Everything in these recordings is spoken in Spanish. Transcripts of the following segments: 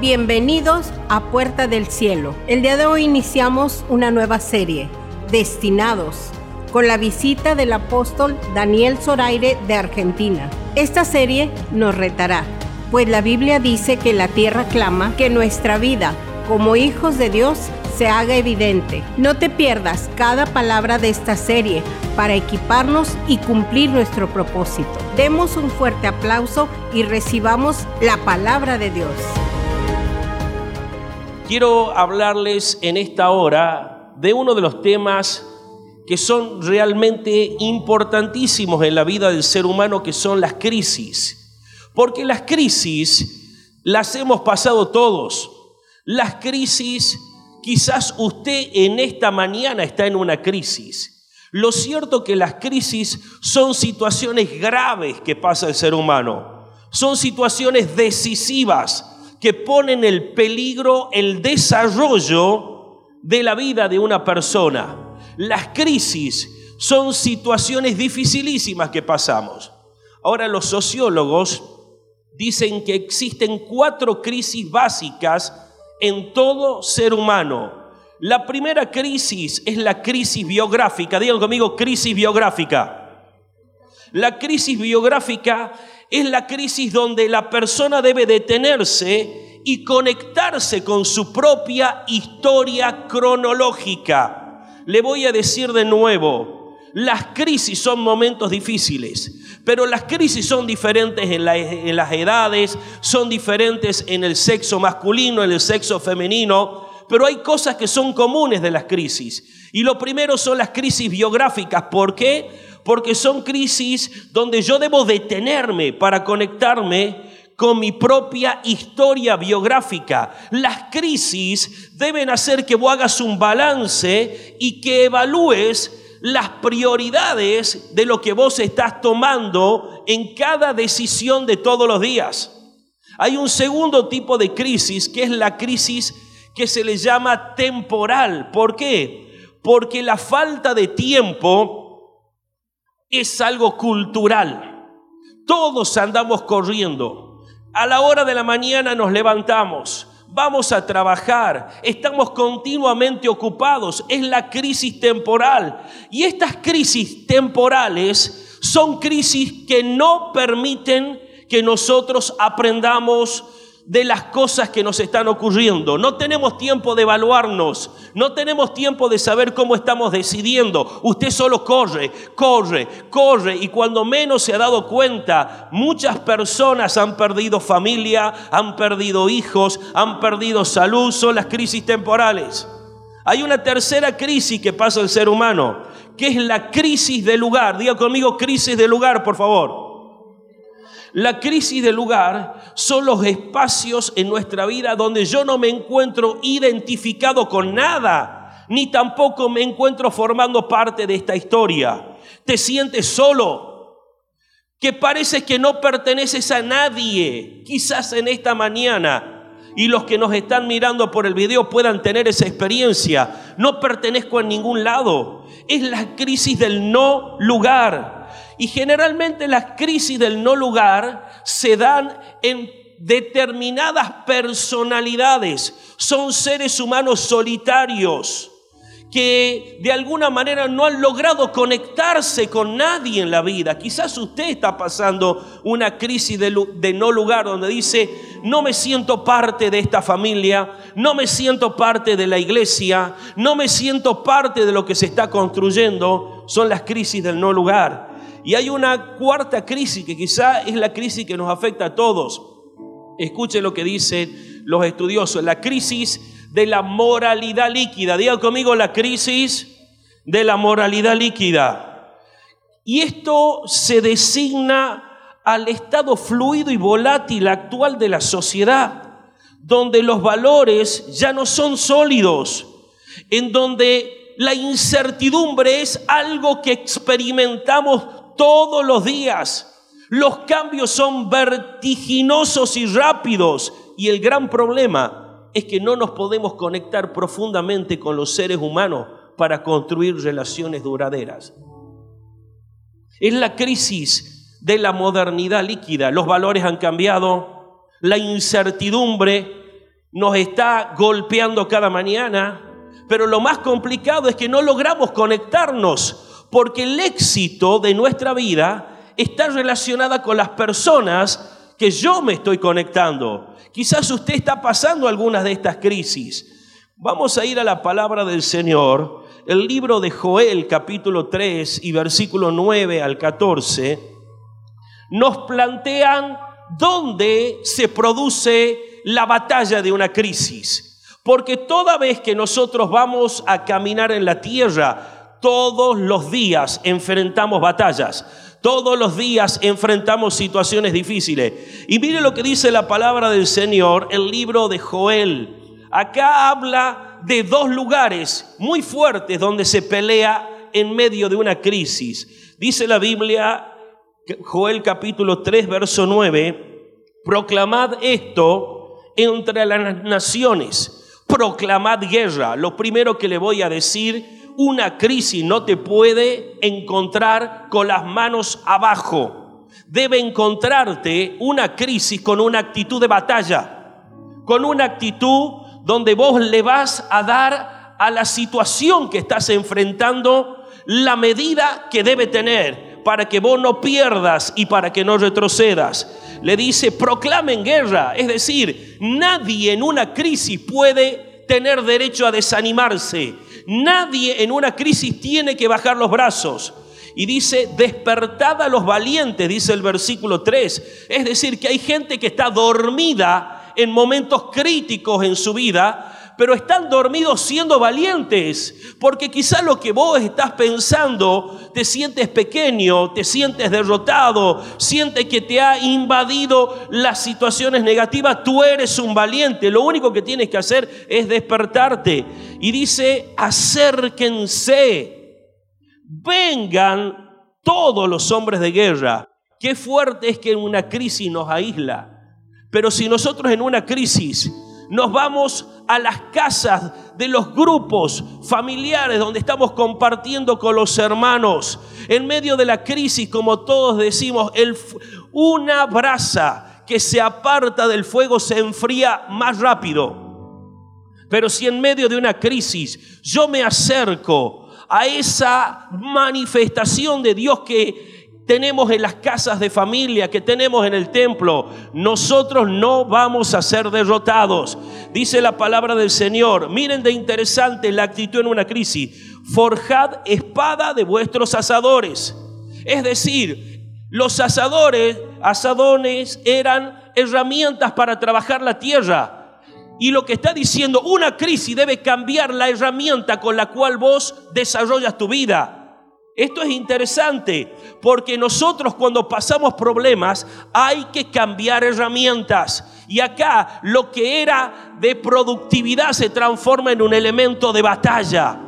Bienvenidos a Puerta del Cielo. El día de hoy iniciamos una nueva serie, Destinados, con la visita del apóstol Daniel Zoraire de Argentina. Esta serie nos retará, pues la Biblia dice que la tierra clama que nuestra vida como hijos de Dios se haga evidente. No te pierdas cada palabra de esta serie para equiparnos y cumplir nuestro propósito. Demos un fuerte aplauso y recibamos la palabra de Dios. Quiero hablarles en esta hora de uno de los temas que son realmente importantísimos en la vida del ser humano, que son las crisis. Porque las crisis las hemos pasado todos. Las crisis Quizás usted en esta mañana está en una crisis. Lo cierto que las crisis son situaciones graves que pasa el ser humano. Son situaciones decisivas que ponen en peligro el desarrollo de la vida de una persona. Las crisis son situaciones dificilísimas que pasamos. Ahora los sociólogos dicen que existen cuatro crisis básicas en todo ser humano. La primera crisis es la crisis biográfica. Digan conmigo, crisis biográfica. La crisis biográfica es la crisis donde la persona debe detenerse y conectarse con su propia historia cronológica. Le voy a decir de nuevo, las crisis son momentos difíciles, pero las crisis son diferentes en, las edades, son diferentes en el sexo masculino, en el sexo femenino, pero hay cosas que son comunes de las crisis. Y lo primero son las crisis biográficas. ¿Por qué? Porque son crisis donde yo debo detenerme para conectarme con mi propia historia biográfica. Las crisis deben hacer que vos hagas un balance y que evalúes las prioridades de lo que vos estás tomando en cada decisión de todos los días. Hay un segundo tipo de crisis que es la crisis que se le llama temporal. ¿Por qué? Porque la falta de tiempo es algo cultural. Todos andamos corriendo. A la hora de la mañana nos levantamos vamos a trabajar, estamos continuamente ocupados, es la crisis temporal. Y estas crisis temporales son crisis que no permiten que nosotros aprendamos de las cosas que nos están ocurriendo. No tenemos tiempo de evaluarnos, no tenemos tiempo de saber cómo estamos decidiendo. Usted solo corre, corre, corre y cuando menos se ha dado cuenta, muchas personas han perdido familia, han perdido hijos, han perdido salud, son las crisis temporales. Hay una tercera crisis que pasa el ser humano, que es la crisis de lugar. Diga conmigo crisis de lugar, por favor. La crisis del lugar son los espacios en nuestra vida donde yo no me encuentro identificado con nada, ni tampoco me encuentro formando parte de esta historia. Te sientes solo, que parece que no perteneces a nadie, quizás en esta mañana. Y los que nos están mirando por el video puedan tener esa experiencia. No pertenezco a ningún lado. Es la crisis del no lugar. Y generalmente las crisis del no lugar se dan en determinadas personalidades. Son seres humanos solitarios que de alguna manera no han logrado conectarse con nadie en la vida. Quizás usted está pasando una crisis de, de, no lugar donde dice, no me siento parte de esta familia, no me siento parte de la iglesia, no me siento parte de lo que se está construyendo. Son las crisis del no lugar. Y hay una cuarta crisis que quizá es la crisis que nos afecta a todos. Escuchen lo que dicen los estudiosos, la crisis de la moralidad líquida. Diga conmigo la crisis de la moralidad líquida. Y esto se designa al estado fluido y volátil actual de la sociedad, donde los valores ya no son sólidos, en donde la incertidumbre es algo que experimentamos todos los días. Los cambios son vertiginosos y rápidos y el gran problema es que no nos podemos conectar profundamente con los seres humanos para construir relaciones duraderas. Es la crisis de la modernidad líquida. Los valores han cambiado, la incertidumbre nos está golpeando cada mañana, pero lo más complicado es que no logramos conectarnos, porque el éxito de nuestra vida está relacionada con las personas que yo me estoy conectando. Quizás usted está pasando algunas de estas crisis. Vamos a ir a la palabra del Señor, el libro de Joel capítulo 3 y versículo 9 al 14, nos plantean dónde se produce la batalla de una crisis. Porque toda vez que nosotros vamos a caminar en la tierra, todos los días enfrentamos batallas. Todos los días enfrentamos situaciones difíciles. Y mire lo que dice la palabra del Señor, el libro de Joel acá habla de dos lugares muy fuertes donde se pelea en medio de una crisis. Dice la Biblia, Joel capítulo 3, verso 9, proclamad esto entre las naciones, proclamad guerra. Lo primero que le voy a decir, una crisis no te puede encontrar con las manos abajo. Debe encontrarte una crisis con una actitud de batalla, con una actitud donde vos le vas a dar a la situación que estás enfrentando la medida que debe tener para que vos no pierdas y para que no retrocedas. Le dice, proclamen guerra, es decir, nadie en una crisis puede tener derecho a desanimarse, nadie en una crisis tiene que bajar los brazos. Y dice, despertad a los valientes, dice el versículo 3. Es decir, que hay gente que está dormida en momentos críticos en su vida, pero están dormidos siendo valientes, porque quizá lo que vos estás pensando, te sientes pequeño, te sientes derrotado, sientes que te ha invadido las situaciones negativas, tú eres un valiente, lo único que tienes que hacer es despertarte. Y dice, acérquense, vengan todos los hombres de guerra. Qué fuerte es que una crisis nos aísla. Pero si nosotros en una crisis nos vamos a las casas de los grupos familiares donde estamos compartiendo con los hermanos, en medio de la crisis, como todos decimos, el, una brasa que se aparta del fuego se enfría más rápido. Pero si en medio de una crisis yo me acerco a esa manifestación de Dios que tenemos en las casas de familia, que tenemos en el templo, nosotros no vamos a ser derrotados. Dice la palabra del Señor, miren de interesante la actitud en una crisis, forjad espada de vuestros asadores. Es decir, los asadores, asadones eran herramientas para trabajar la tierra. Y lo que está diciendo, una crisis debe cambiar la herramienta con la cual vos desarrollas tu vida. Esto es interesante porque nosotros cuando pasamos problemas hay que cambiar herramientas. Y acá lo que era de productividad se transforma en un elemento de batalla.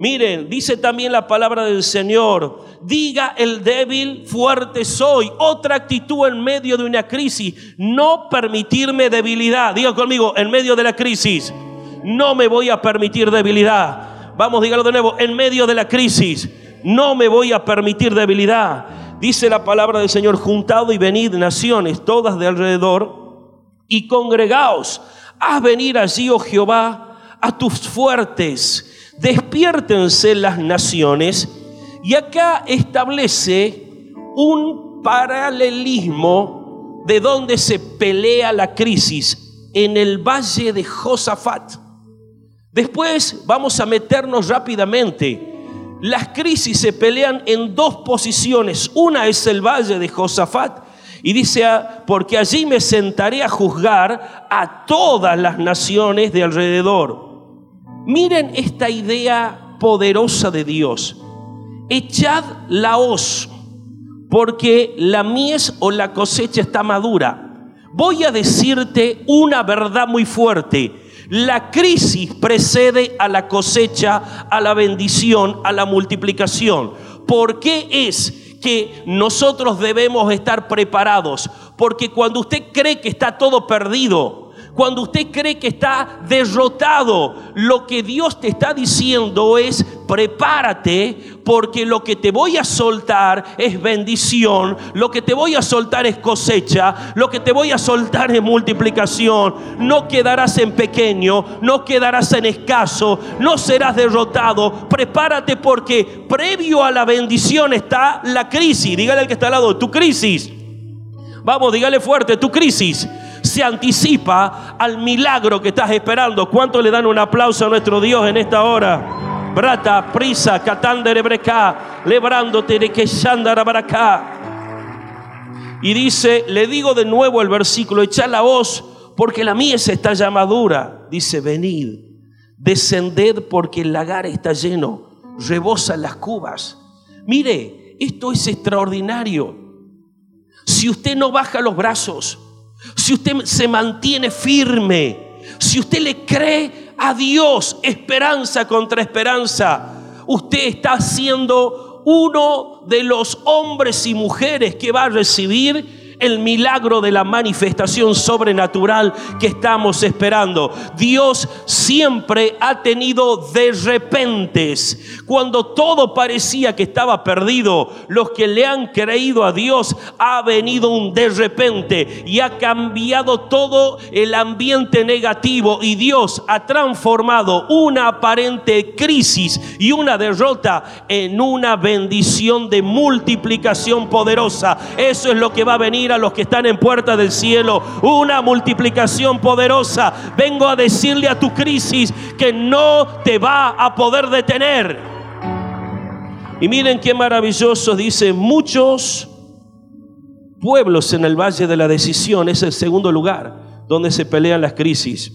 Miren, dice también la palabra del Señor, diga el débil, fuerte soy. Otra actitud en medio de una crisis, no permitirme debilidad. Diga conmigo, en medio de la crisis, no me voy a permitir debilidad. Vamos, dígalo de nuevo, en medio de la crisis no me voy a permitir debilidad. Dice la palabra del Señor, juntado y venid naciones todas de alrededor y congregaos. Haz venir allí, oh Jehová, a tus fuertes. Despiértense las naciones. Y acá establece un paralelismo de donde se pelea la crisis en el valle de Josafat. Después vamos a meternos rápidamente las crisis se pelean en dos posiciones. Una es el valle de Josafat. Y dice, ah, porque allí me sentaré a juzgar a todas las naciones de alrededor. Miren esta idea poderosa de Dios. Echad la hoz, porque la mies o la cosecha está madura. Voy a decirte una verdad muy fuerte. La crisis precede a la cosecha, a la bendición, a la multiplicación. ¿Por qué es que nosotros debemos estar preparados? Porque cuando usted cree que está todo perdido, cuando usted cree que está derrotado, lo que Dios te está diciendo es, prepárate porque lo que te voy a soltar es bendición, lo que te voy a soltar es cosecha, lo que te voy a soltar es multiplicación. No quedarás en pequeño, no quedarás en escaso, no serás derrotado. Prepárate porque previo a la bendición está la crisis. Dígale al que está al lado, tu crisis. Vamos, dígale fuerte, tu crisis anticipa al milagro que estás esperando. ¿Cuánto le dan un aplauso a nuestro Dios en esta hora? Brata, prisa, catandere breca, lebrándote de que acá. Y dice, le digo de nuevo el versículo, echa la voz, porque la mies está ya madura. Dice, venid, descended porque el lagar está lleno, rebosan las cubas. Mire, esto es extraordinario. Si usted no baja los brazos, si usted se mantiene firme, si usted le cree a Dios esperanza contra esperanza, usted está siendo uno de los hombres y mujeres que va a recibir el milagro de la manifestación sobrenatural que estamos esperando. Dios siempre ha tenido de repentes. Cuando todo parecía que estaba perdido, los que le han creído a Dios ha venido un de repente y ha cambiado todo el ambiente negativo y Dios ha transformado una aparente crisis y una derrota en una bendición de multiplicación poderosa. Eso es lo que va a venir a los que están en puerta del cielo. Una multiplicación poderosa. Vengo a decirle a tu crisis que no te va a poder detener. Y miren qué maravilloso dice, muchos pueblos en el Valle de la Decisión es el segundo lugar donde se pelean las crisis.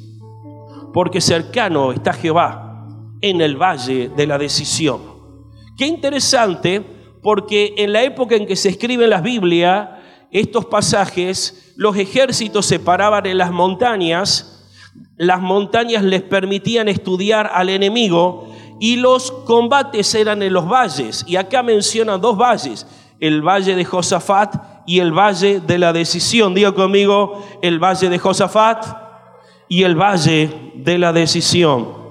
Porque cercano está Jehová en el Valle de la Decisión. Qué interesante, porque en la época en que se escribe la Biblia, estos pasajes, los ejércitos se paraban en las montañas, las montañas les permitían estudiar al enemigo y los combates eran en los valles. Y acá mencionan dos valles, el valle de Josafat y el valle de la decisión. Diga conmigo, el valle de Josafat y el valle de la decisión.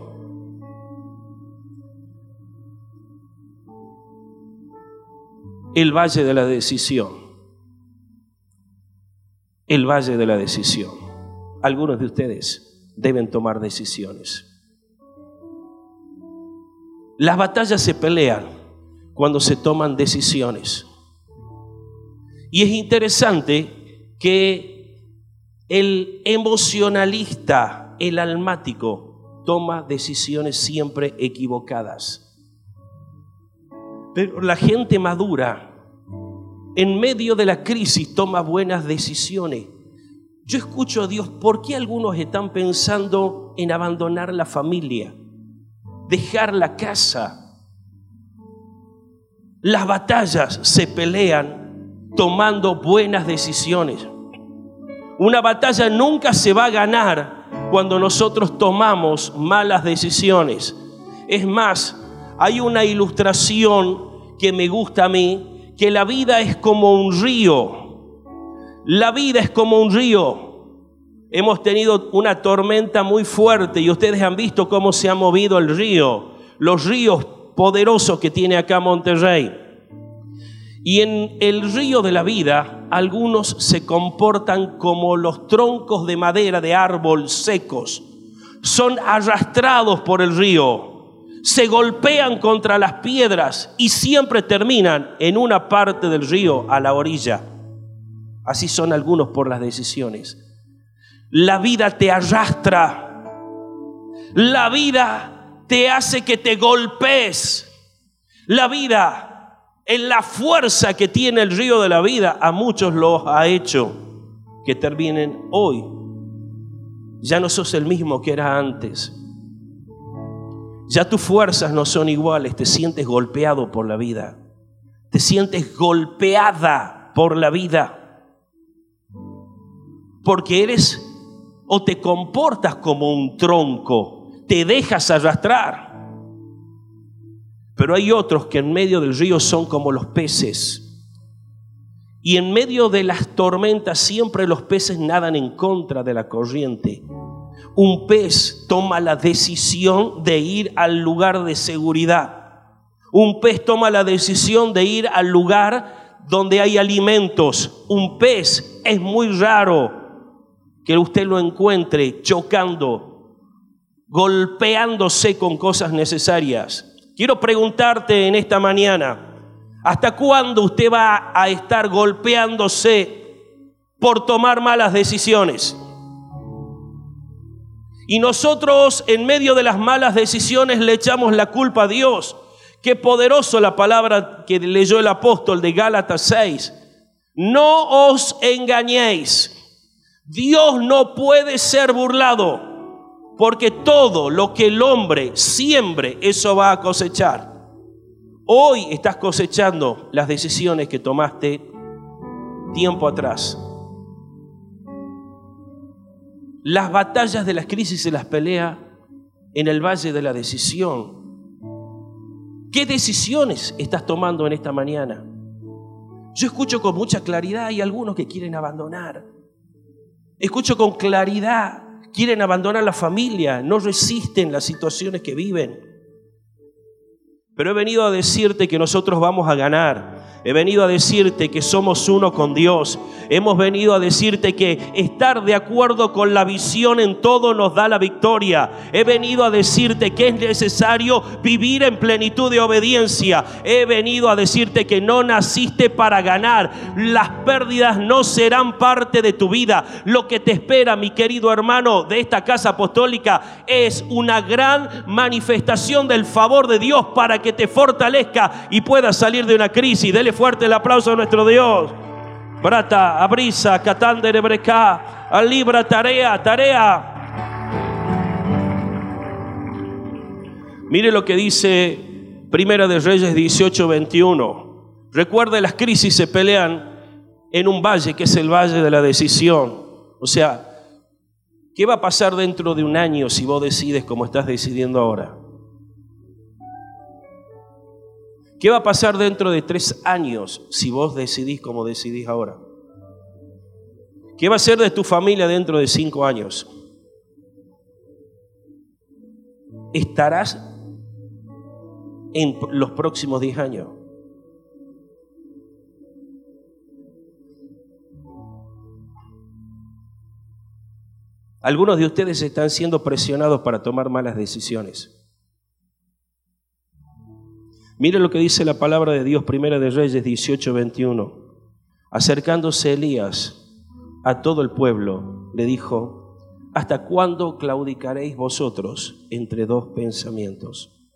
El valle de la decisión el valle de la decisión. Algunos de ustedes deben tomar decisiones. Las batallas se pelean cuando se toman decisiones. Y es interesante que el emocionalista, el almático, toma decisiones siempre equivocadas. Pero la gente madura en medio de la crisis toma buenas decisiones. Yo escucho a Dios, ¿por qué algunos están pensando en abandonar la familia, dejar la casa? Las batallas se pelean tomando buenas decisiones. Una batalla nunca se va a ganar cuando nosotros tomamos malas decisiones. Es más, hay una ilustración que me gusta a mí que la vida es como un río. La vida es como un río. Hemos tenido una tormenta muy fuerte y ustedes han visto cómo se ha movido el río, los ríos poderosos que tiene acá Monterrey. Y en el río de la vida, algunos se comportan como los troncos de madera de árbol secos. Son arrastrados por el río se golpean contra las piedras y siempre terminan en una parte del río a la orilla. Así son algunos por las decisiones. La vida te arrastra. La vida te hace que te golpees. La vida, en la fuerza que tiene el río de la vida, a muchos los ha hecho que terminen hoy. Ya no sos el mismo que era antes. Ya tus fuerzas no son iguales, te sientes golpeado por la vida. Te sientes golpeada por la vida. Porque eres o te comportas como un tronco, te dejas arrastrar. Pero hay otros que en medio del río son como los peces. Y en medio de las tormentas siempre los peces nadan en contra de la corriente Un pez toma la decisión de ir al lugar de seguridad. Un pez toma la decisión de ir al lugar donde hay alimentos. Un pez es muy raro que usted lo encuentre chocando, golpeándose con cosas necesarias. Quiero preguntarte en esta mañana, ¿hasta cuándo usted va a estar golpeándose por tomar malas decisiones? Y nosotros en medio de las malas decisiones le echamos la culpa a Dios. Qué poderoso la palabra que leyó el apóstol de Gálatas 6. No os engañéis. Dios no puede ser burlado, porque todo lo que el hombre siembre, eso va a cosechar. Hoy estás cosechando las decisiones que tomaste tiempo atrás. Las batallas de las crisis se las pelea en el valle de la decisión. ¿Qué decisiones estás tomando en esta mañana? Yo escucho con mucha claridad, hay algunos que quieren abandonar. Escucho con claridad, quieren abandonar la familia, no resisten las situaciones que viven. Pero he venido a decirte que nosotros vamos a ganar. He venido a decirte que somos uno con Dios. Hemos venido a decirte que estar de acuerdo con la visión en todo nos da la victoria. He venido a decirte que es necesario vivir en plenitud de obediencia. He venido a decirte que no naciste para ganar. Las pérdidas no serán parte de tu vida. Lo que te espera, mi querido hermano de esta casa apostólica, es una gran manifestación del favor de Dios para que te fortalezca y puedas salir de una crisis. Dele fuerte el aplauso a nuestro Dios. Brata, abrisa, catandere breca, libra, tarea, tarea. Mire lo que dice Primera de Reyes 18, 21. Recuerde, las crisis se pelean en un valle que es el valle de la decisión. O sea, ¿qué va a pasar dentro de un año si vos decides como estás decidiendo ahora? ¿Qué va a pasar dentro de tres años si vos decidís como decidís ahora? ¿Qué va a ser de tu familia dentro de cinco años? ¿Estarás en los próximos diez años? Algunos de ustedes están siendo presionados para tomar malas decisiones. Mire lo que dice la palabra de Dios, Primera de Reyes 18, 21. Acercándose Elías a todo el pueblo, le dijo, ¿hasta cuándo claudicaréis vosotros entre dos pensamientos?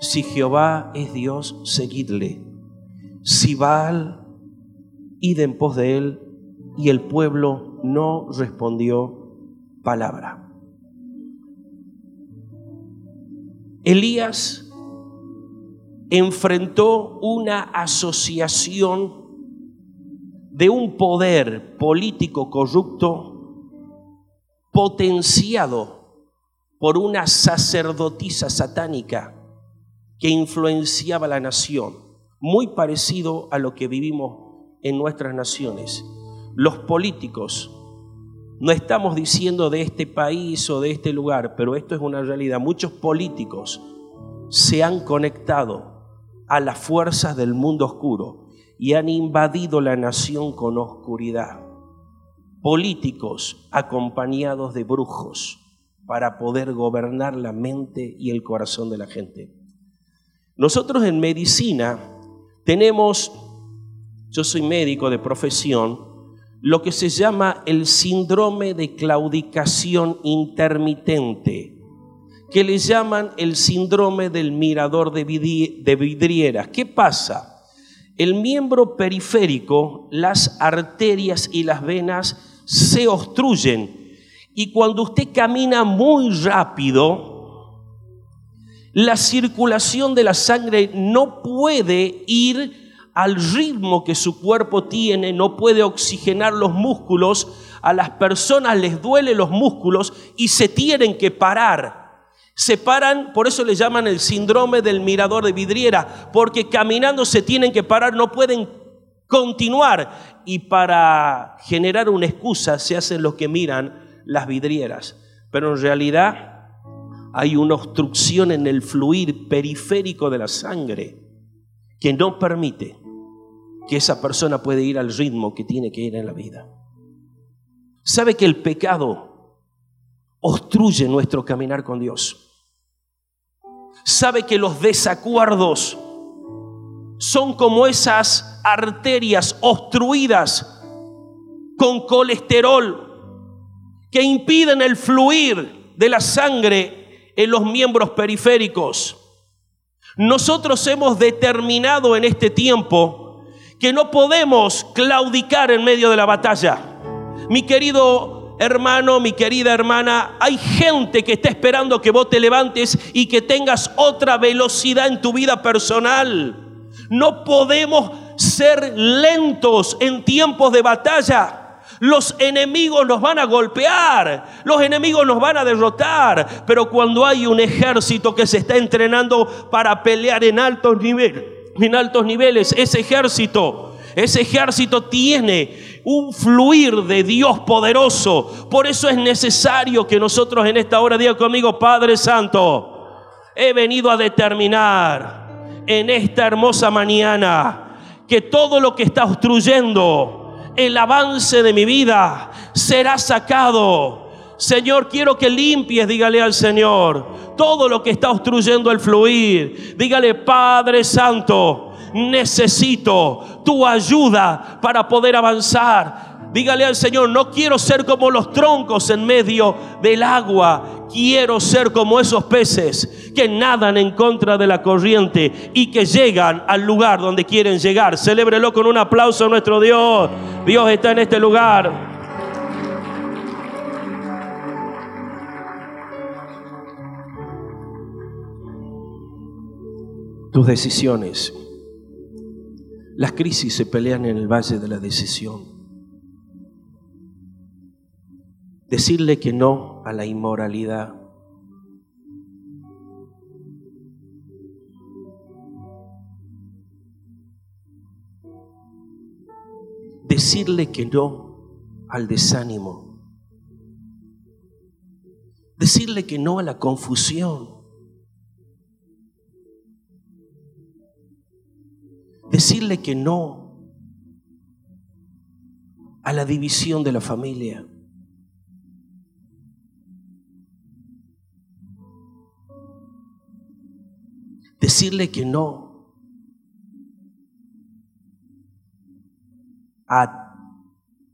Si Jehová es Dios, seguidle. Si Baal, id en pos de él. Y el pueblo no respondió palabra. Elías enfrentó una asociación de un poder político corrupto potenciado por una sacerdotisa satánica que influenciaba la nación, muy parecido a lo que vivimos en nuestras naciones. Los políticos, no estamos diciendo de este país o de este lugar, pero esto es una realidad, muchos políticos se han conectado a las fuerzas del mundo oscuro y han invadido la nación con oscuridad. Políticos acompañados de brujos para poder gobernar la mente y el corazón de la gente. Nosotros en medicina tenemos, yo soy médico de profesión, lo que se llama el síndrome de claudicación intermitente que le llaman el síndrome del mirador de vidrieras. ¿Qué pasa? El miembro periférico, las arterias y las venas se obstruyen y cuando usted camina muy rápido, la circulación de la sangre no puede ir al ritmo que su cuerpo tiene, no puede oxigenar los músculos, a las personas les duele los músculos y se tienen que parar se paran, por eso le llaman el síndrome del mirador de vidriera, porque caminando se tienen que parar, no pueden continuar. Y para generar una excusa se hacen los que miran las vidrieras. pero en realidad hay una obstrucción en el fluir periférico de la sangre que no permite que esa persona pueda ir al ritmo que tiene que ir en la vida. Sabe que el pecado obstruye nuestro caminar con Dios. Sabe que los desacuerdos son como esas arterias obstruidas con colesterol que impiden el fluir de la sangre en los miembros periféricos. Nosotros hemos determinado en este tiempo que no podemos claudicar en medio de la batalla. Mi querido hermano, mi querida hermana, hay gente que está esperando que vos te levantes y que tengas otra velocidad en tu vida personal. No podemos ser lentos en tiempos de batalla. Los enemigos nos van a golpear, los enemigos nos van a derrotar, pero cuando hay un ejército que se está entrenando para pelear en altos niveles, en altos niveles, ese ejército, ese ejército tiene un fluir de Dios poderoso. Por eso es necesario que nosotros en esta hora diga conmigo, Padre Santo, he venido a determinar en esta hermosa mañana que todo lo que está obstruyendo el avance de mi vida será sacado. Señor, quiero que limpies, dígale al Señor, todo lo que está obstruyendo el fluir. Dígale, Padre Santo, necesito tu ayuda para poder avanzar. Dígale al Señor, no quiero ser como los troncos en medio del agua. Quiero ser como esos peces que nadan en contra de la corriente y que llegan al lugar donde quieren llegar. Celébrelo con un aplauso a nuestro Dios. Dios está en este lugar. Tus decisiones. Las crisis se pelean en el valle de la decisión. decirle que no a la inmoralidad. Decirle que no al desánimo. Decirle que no a la confusión. Decirle que no a la división de la familia. decirle que no a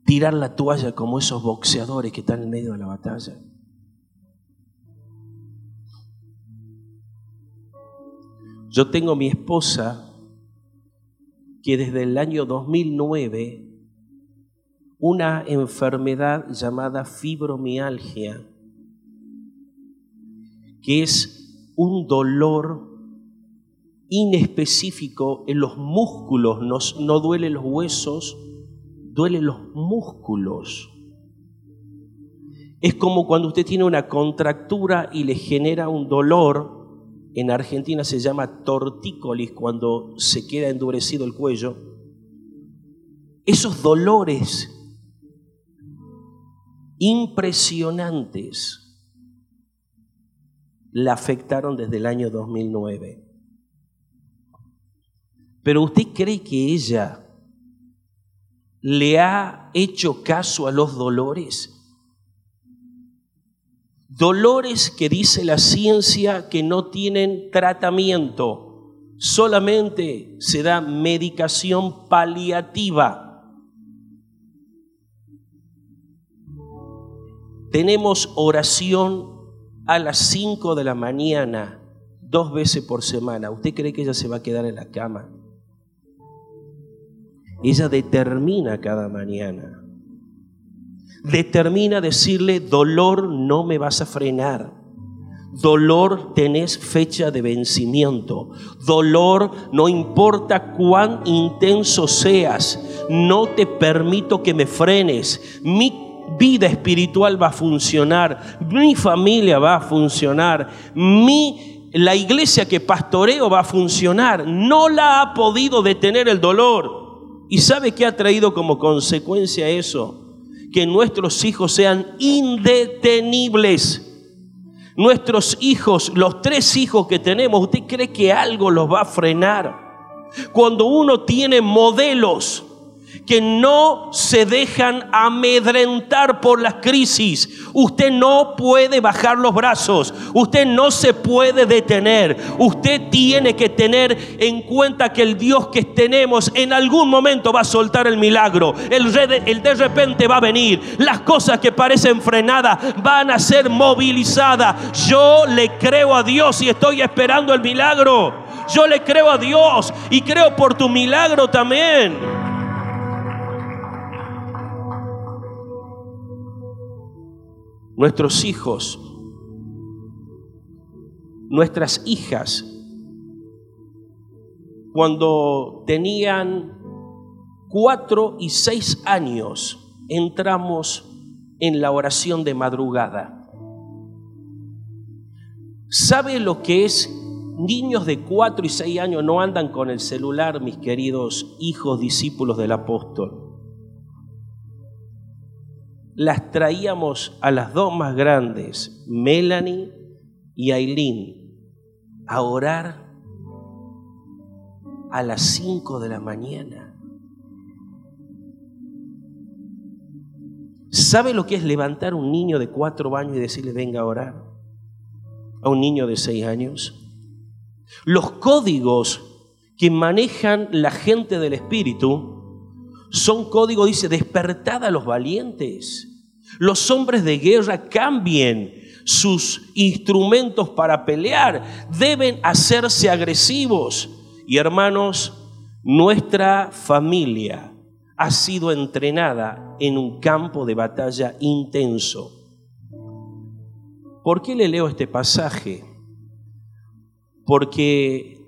tirar la toalla como esos boxeadores que están en medio de la batalla. Yo tengo mi esposa que desde el año 2009 una enfermedad llamada fibromialgia, que es un dolor inespecífico en los músculos, no, no duelen los huesos, duelen los músculos. Es como cuando usted tiene una contractura y le genera un dolor, en Argentina se llama tortícolis cuando se queda endurecido el cuello. Esos dolores impresionantes la afectaron desde el año 2009. Pero usted cree que ella le ha hecho caso a los dolores. Dolores que dice la ciencia que no tienen tratamiento, solamente se da medicación paliativa. Tenemos oración a las 5 de la mañana, dos veces por semana. ¿Usted cree que ella se va a quedar en la cama? Ella determina cada mañana. Determina decirle, dolor no me vas a frenar. Dolor tenés fecha de vencimiento. Dolor no importa cuán intenso seas. No te permito que me frenes. Mi vida espiritual va a funcionar. Mi familia va a funcionar. Mi, la iglesia que pastoreo va a funcionar. No la ha podido detener el dolor. ¿Y sabe qué ha traído como consecuencia eso? Que nuestros hijos sean indetenibles. nuestros hijos, los tres hijos que tenemos, ¿usted cree que algo los va a frenar? Cuando uno tiene modelos que no se dejan amedrentar por las crisis. Usted no puede bajar los brazos, usted no se puede detener. Usted tiene que tener en cuenta que el Dios que tenemos en algún momento va a soltar el milagro. El, de repente va a venir. Las cosas que parecen frenadas van a ser movilizadas. Yo le creo a Dios y estoy esperando el milagro. Yo le creo a Dios y creo por tu milagro también. Nuestros hijos, nuestras hijas, cuando tenían cuatro y seis años, entramos en la oración de madrugada. ¿Sabe lo que es? Niños de cuatro y seis años no andan con el celular, mis queridos hijos discípulos del apóstol las traíamos a las dos más grandes, Melanie y Aileen, a orar a las 5 de la mañana. ¿Sabe lo que es levantar un niño de cuatro años y decirle venga a orar? A un niño de seis años. Los códigos que manejan la gente del Espíritu son códigos, dice, despertad a los valientes. Los hombres de guerra cambien sus instrumentos para pelear, deben hacerse agresivos. Y hermanos, nuestra familia ha sido entrenada en un campo de batalla intenso. ¿Por qué le leo este pasaje? Porque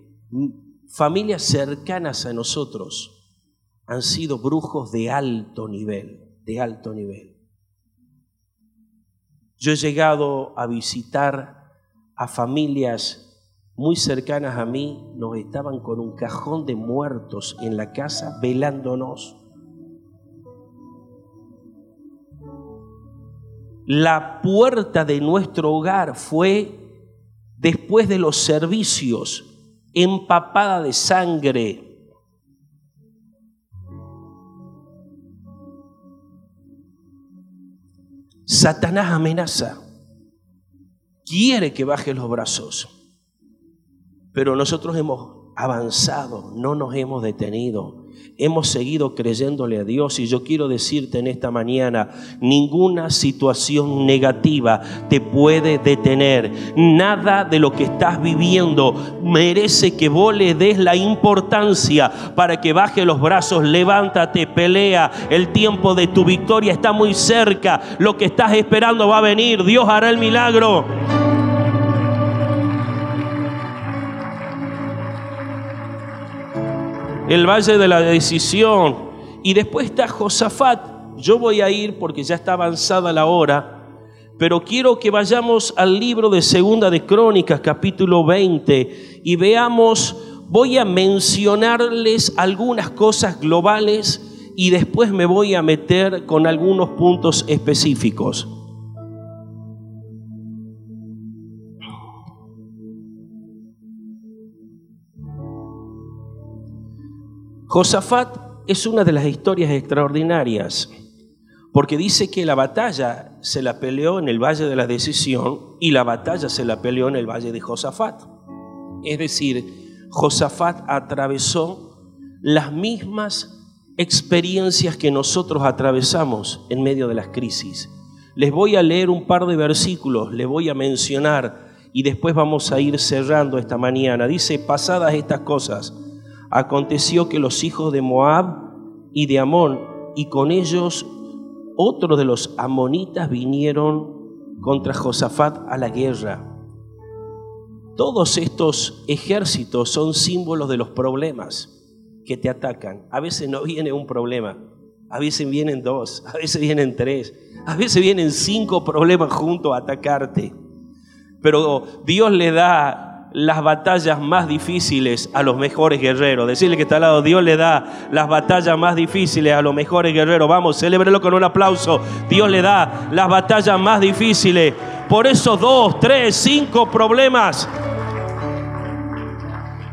familias cercanas a nosotros han sido brujos de alto nivel, de alto nivel. Yo he llegado a visitar a familias muy cercanas a mí, nos estaban con un cajón de muertos en la casa velándonos. La puerta de nuestro hogar fue, después de los servicios, empapada de sangre, Satanás amenaza, quiere que baje los brazos, pero nosotros hemos avanzado, no nos hemos detenido hemos seguido creyéndole a Dios y yo quiero decirte en esta mañana, ninguna situación negativa te puede detener. Nada de lo que estás viviendo merece que vos le des la importancia para que baje los brazos, levántate, pelea. El tiempo de tu victoria está muy cerca. Lo que estás esperando va a venir. Dios hará el milagro. El valle de la decisión. Y después está Josafat. Yo voy a ir porque ya está avanzada la hora, pero quiero que vayamos al libro de Segunda de Crónicas, capítulo 20, y veamos, voy a mencionarles algunas cosas globales y después me voy a meter con algunos puntos específicos. Josafat es una de las historias extraordinarias, porque dice que la batalla se la peleó en el Valle de la Decisión y la batalla se la peleó en el Valle de Josafat. Es decir, Josafat atravesó las mismas experiencias que nosotros atravesamos en medio de las crisis. Les voy a leer un par de versículos, les voy a mencionar y después vamos a ir cerrando esta mañana. Dice, pasadas estas cosas, aconteció que los hijos de Moab y de Amón, y con ellos otros de los amonitas vinieron contra Josafat a la guerra. Todos estos ejércitos son símbolos de los problemas que te atacan. A veces no viene un problema, a veces vienen dos, a veces vienen tres, a veces vienen cinco problemas juntos a atacarte. Pero Dios le da las batallas más difíciles a los mejores guerreros. Decirle que está al lado, Dios le da las batallas más difíciles a los mejores guerreros. Vamos, celébrelo con un aplauso. Dios le da las batallas más difíciles por esos dos, tres, cinco problemas.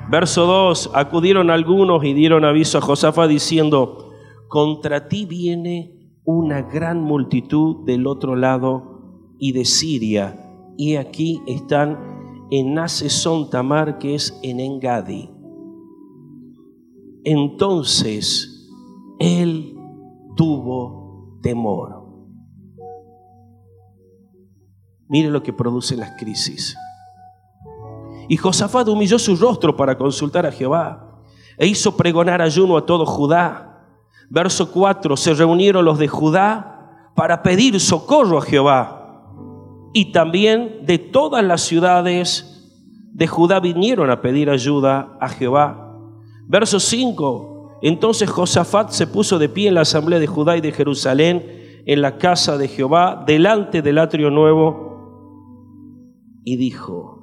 Verso 2, acudieron algunos y dieron aviso a Josafat diciendo, contra ti viene una gran multitud del otro lado y de Siria, y aquí están en Nasesón Tamar, que es en Engadi. Entonces él tuvo temor. Mire lo que produce las crisis. Y Josafat humilló su rostro para consultar a Jehová e hizo pregonar ayuno a todo Judá. Verso 4, se reunieron los de Judá para pedir socorro a Jehová. Y también de todas las ciudades de Judá vinieron a pedir ayuda a Jehová. Verso 5, entonces Josafat se puso de pie en la asamblea de Judá y de Jerusalén, en la casa de Jehová, delante del atrio nuevo, y dijo,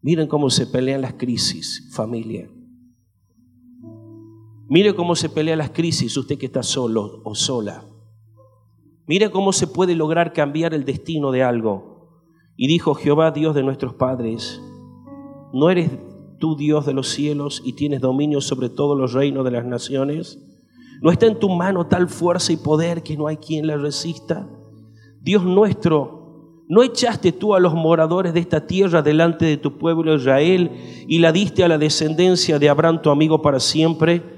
Miren cómo se pelean las crisis, familia. Mire cómo se pelean las crisis usted que está solo o sola. Mire cómo se puede lograr cambiar el destino de algo. Y dijo Jehová, Dios de nuestros padres, ¿no eres tú Dios de los cielos y tienes dominio sobre todos los reinos de las naciones? ¿No está en tu mano tal fuerza y poder que no hay quien la resista? Dios nuestro, ¿No echaste tú a los moradores de esta tierra delante de tu pueblo Israel y la diste a la descendencia de Abraham tu amigo para siempre?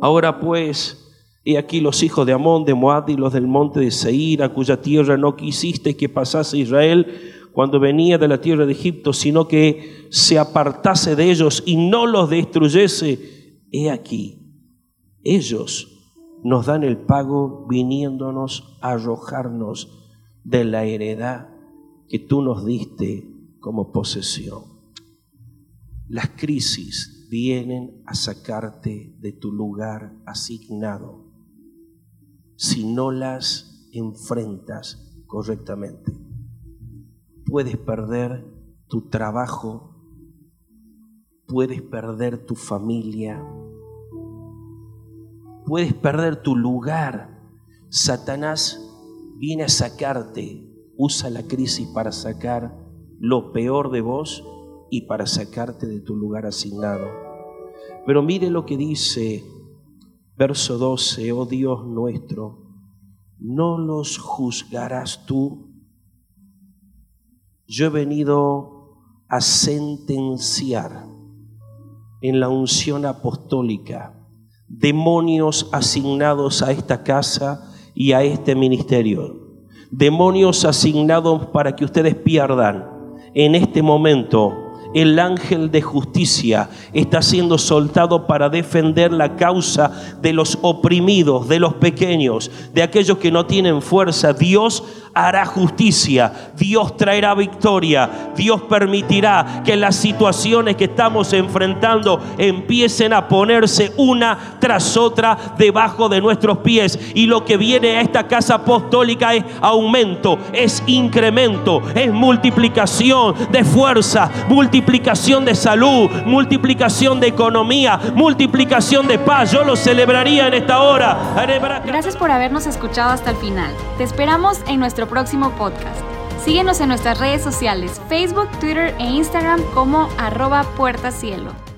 Ahora pues, he aquí los hijos de Amón, de Moab y los del monte de Seir, a cuya tierra no quisiste que pasase Israel cuando venía de la tierra de Egipto, sino que se apartase de ellos y no los destruyese. He aquí, ellos nos dan el pago viniéndonos a arrojarnos de la heredad que tú nos diste como posesión. Las crisis vienen a sacarte de tu lugar asignado si no las enfrentas correctamente. Puedes perder tu trabajo, puedes perder tu familia, puedes perder tu lugar. Satanás viene a sacarte, usa la crisis para sacar lo peor de vos y para sacarte de tu lugar asignado. Pero mire lo que dice verso 12, oh Dios nuestro, no los juzgarás tú. Yo he venido a sentenciar en la unción apostólica demonios asignados a esta casa y a este ministerio. Demonios asignados para que ustedes pierdan en este momento el ángel de justicia está siendo soltado para defender la causa de los oprimidos, de los pequeños, de aquellos que no tienen fuerza. Dios hará justicia, Dios traerá victoria, Dios permitirá que las situaciones que estamos enfrentando empiecen a ponerse una tras otra debajo de nuestros pies. Y lo que viene a esta casa apostólica es aumento, es incremento, es multiplicación de fuerza, multiplicación de salud, multiplicación de economía, multiplicación de paz. Yo lo celebraría en esta hora. Gracias por habernos escuchado hasta el final. Te esperamos en nuestro próximo podcast. Síguenos en nuestras redes sociales, Facebook, Twitter e Instagram como arroba puertacielo.